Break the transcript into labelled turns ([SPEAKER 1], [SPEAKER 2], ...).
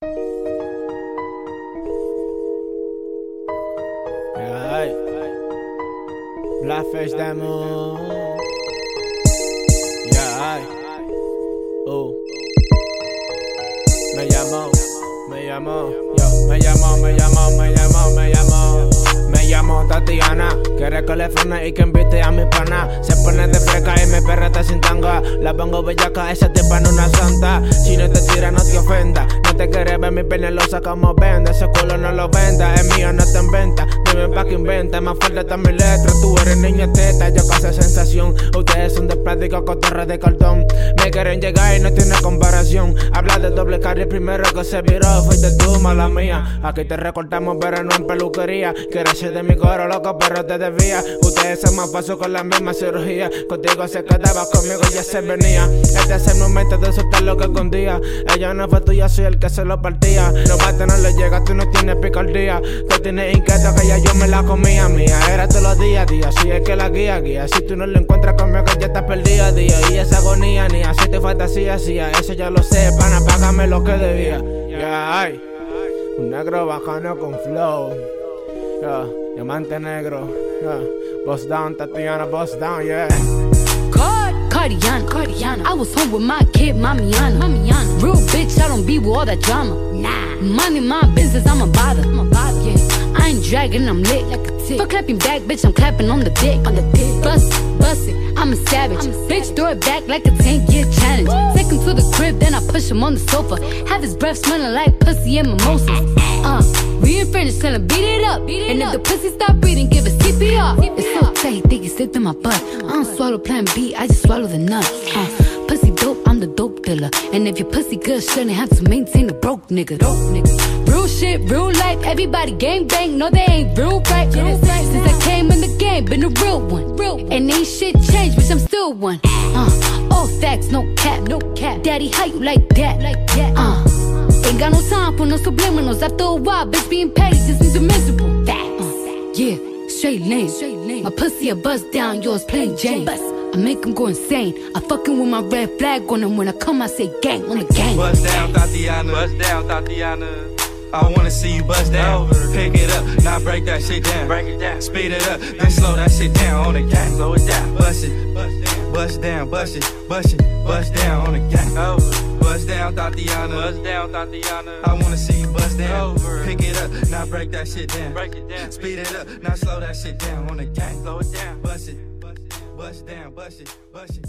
[SPEAKER 1] Yeah, Blueface Diamond. Yeah, oh. Me llamo, me llamo, yo, me llamo, me llamo, me llamo, me llamo. Me llamo Tatiana, quiere que le frene y que invite a mi pana. Se pone de freca y mi perreta sin tanga. La pongo bellaca, esa tipa en una santa. Si no te tira, no te ofenda. No te quiere ver mi penelosa como vende. Ese culo no lo venda, es mío, no te inventa. Dime pa' que inventa, más fuerte está mi letra. Tú eres niña teta, yo casi sensación. Plástico con de cartón. Me quieren llegar y no tiene comparación. Habla de doble carry primero que se viró. Fuiste tú, mala mía. Aquí te recortamos, pero no en peluquería. Quieres de mi coro, loco, pero te desvía. Ustedes son más pasos con la misma cirugía. Contigo se quedaba, conmigo ya se venía. Este es el momento de soltar lo que escondía. Ella no fue tuya, soy el que se lo partía. No bate, no le llega, tú no tienes picardía. Tú tienes inquieto que ya yo me la comía. Mía, era todos los días, día. Si es que la guía, guía. Si tú no lo encuentras conmigo, ya estás perdida, día. Y esa agonía, ni así te fantasía, hacía. Eso ya lo sé, pana, págame lo que debía. Ya, ay. Un negro bajano con flow. Yeah, diamante negro. Yeah, bust down, Tatiana, bust down, yeah.
[SPEAKER 2] Card, Cardiana, Cardiana. I was home with my kid, Mamiana. Mamiana. Real bitch, I don't be with all that drama. Nah. Money, my business, I'm a bother. I'm a bother, yeah. I ain't dragging, I'm lit like a tick. For clapping back, bitch, I'm clapping on the dick. On the dick. Bust, bust it, I'm a savage. I'm a savage. Bitch, throw it back like a 10 year challenge. Take him to the crib, then I push him on the sofa. Have his breath smelling like pussy and mimosas. Uh, we in French, tell him beat it up. Beat it and if the pussy stop breathing, give it CPR. CPR. It's so tight, think he slipped in my butt. I don't swallow plan B, I just swallow the nut. Uh, pussy dope, I'm the dope dealer. And if your pussy good, shouldn't have to maintain a broke nigga. Broke nigga. Real shit, real life, everybody gang bang, no they ain't real right. Since I came in the game, been a real one. Real and ain't shit changed, bitch, I'm still one. Uh, all facts, no cap, no cap. Daddy, how you like that? Like that? Uh, ain't got no time for no subliminals. After a while, bitch, being petty just means you're miserable. Facts. Uh, yeah, straight lane. Straight lane. My pussy a bust down, yours plain Jane. I make him go insane. I fucking with my red flag on him. When I come, I say gang on the gang.
[SPEAKER 3] Bust down, Thotiana. Bust down, Thotiana. I wanna see you bust down. Pick it up, now break that shit down. Break it down. Speed it up, then slow that shit down on the gang. Slow it down. Bust it, bust down, bust it, bust it, bust down on the gang. Bust down, Thotiana. Bust down, Thotiana. I wanna see you bust down. Pick it up, now break that shit down. Break it down. Speed it up, now slow that shit down on the gang. Slow it down. Bust it, bust down, bust it, bust it.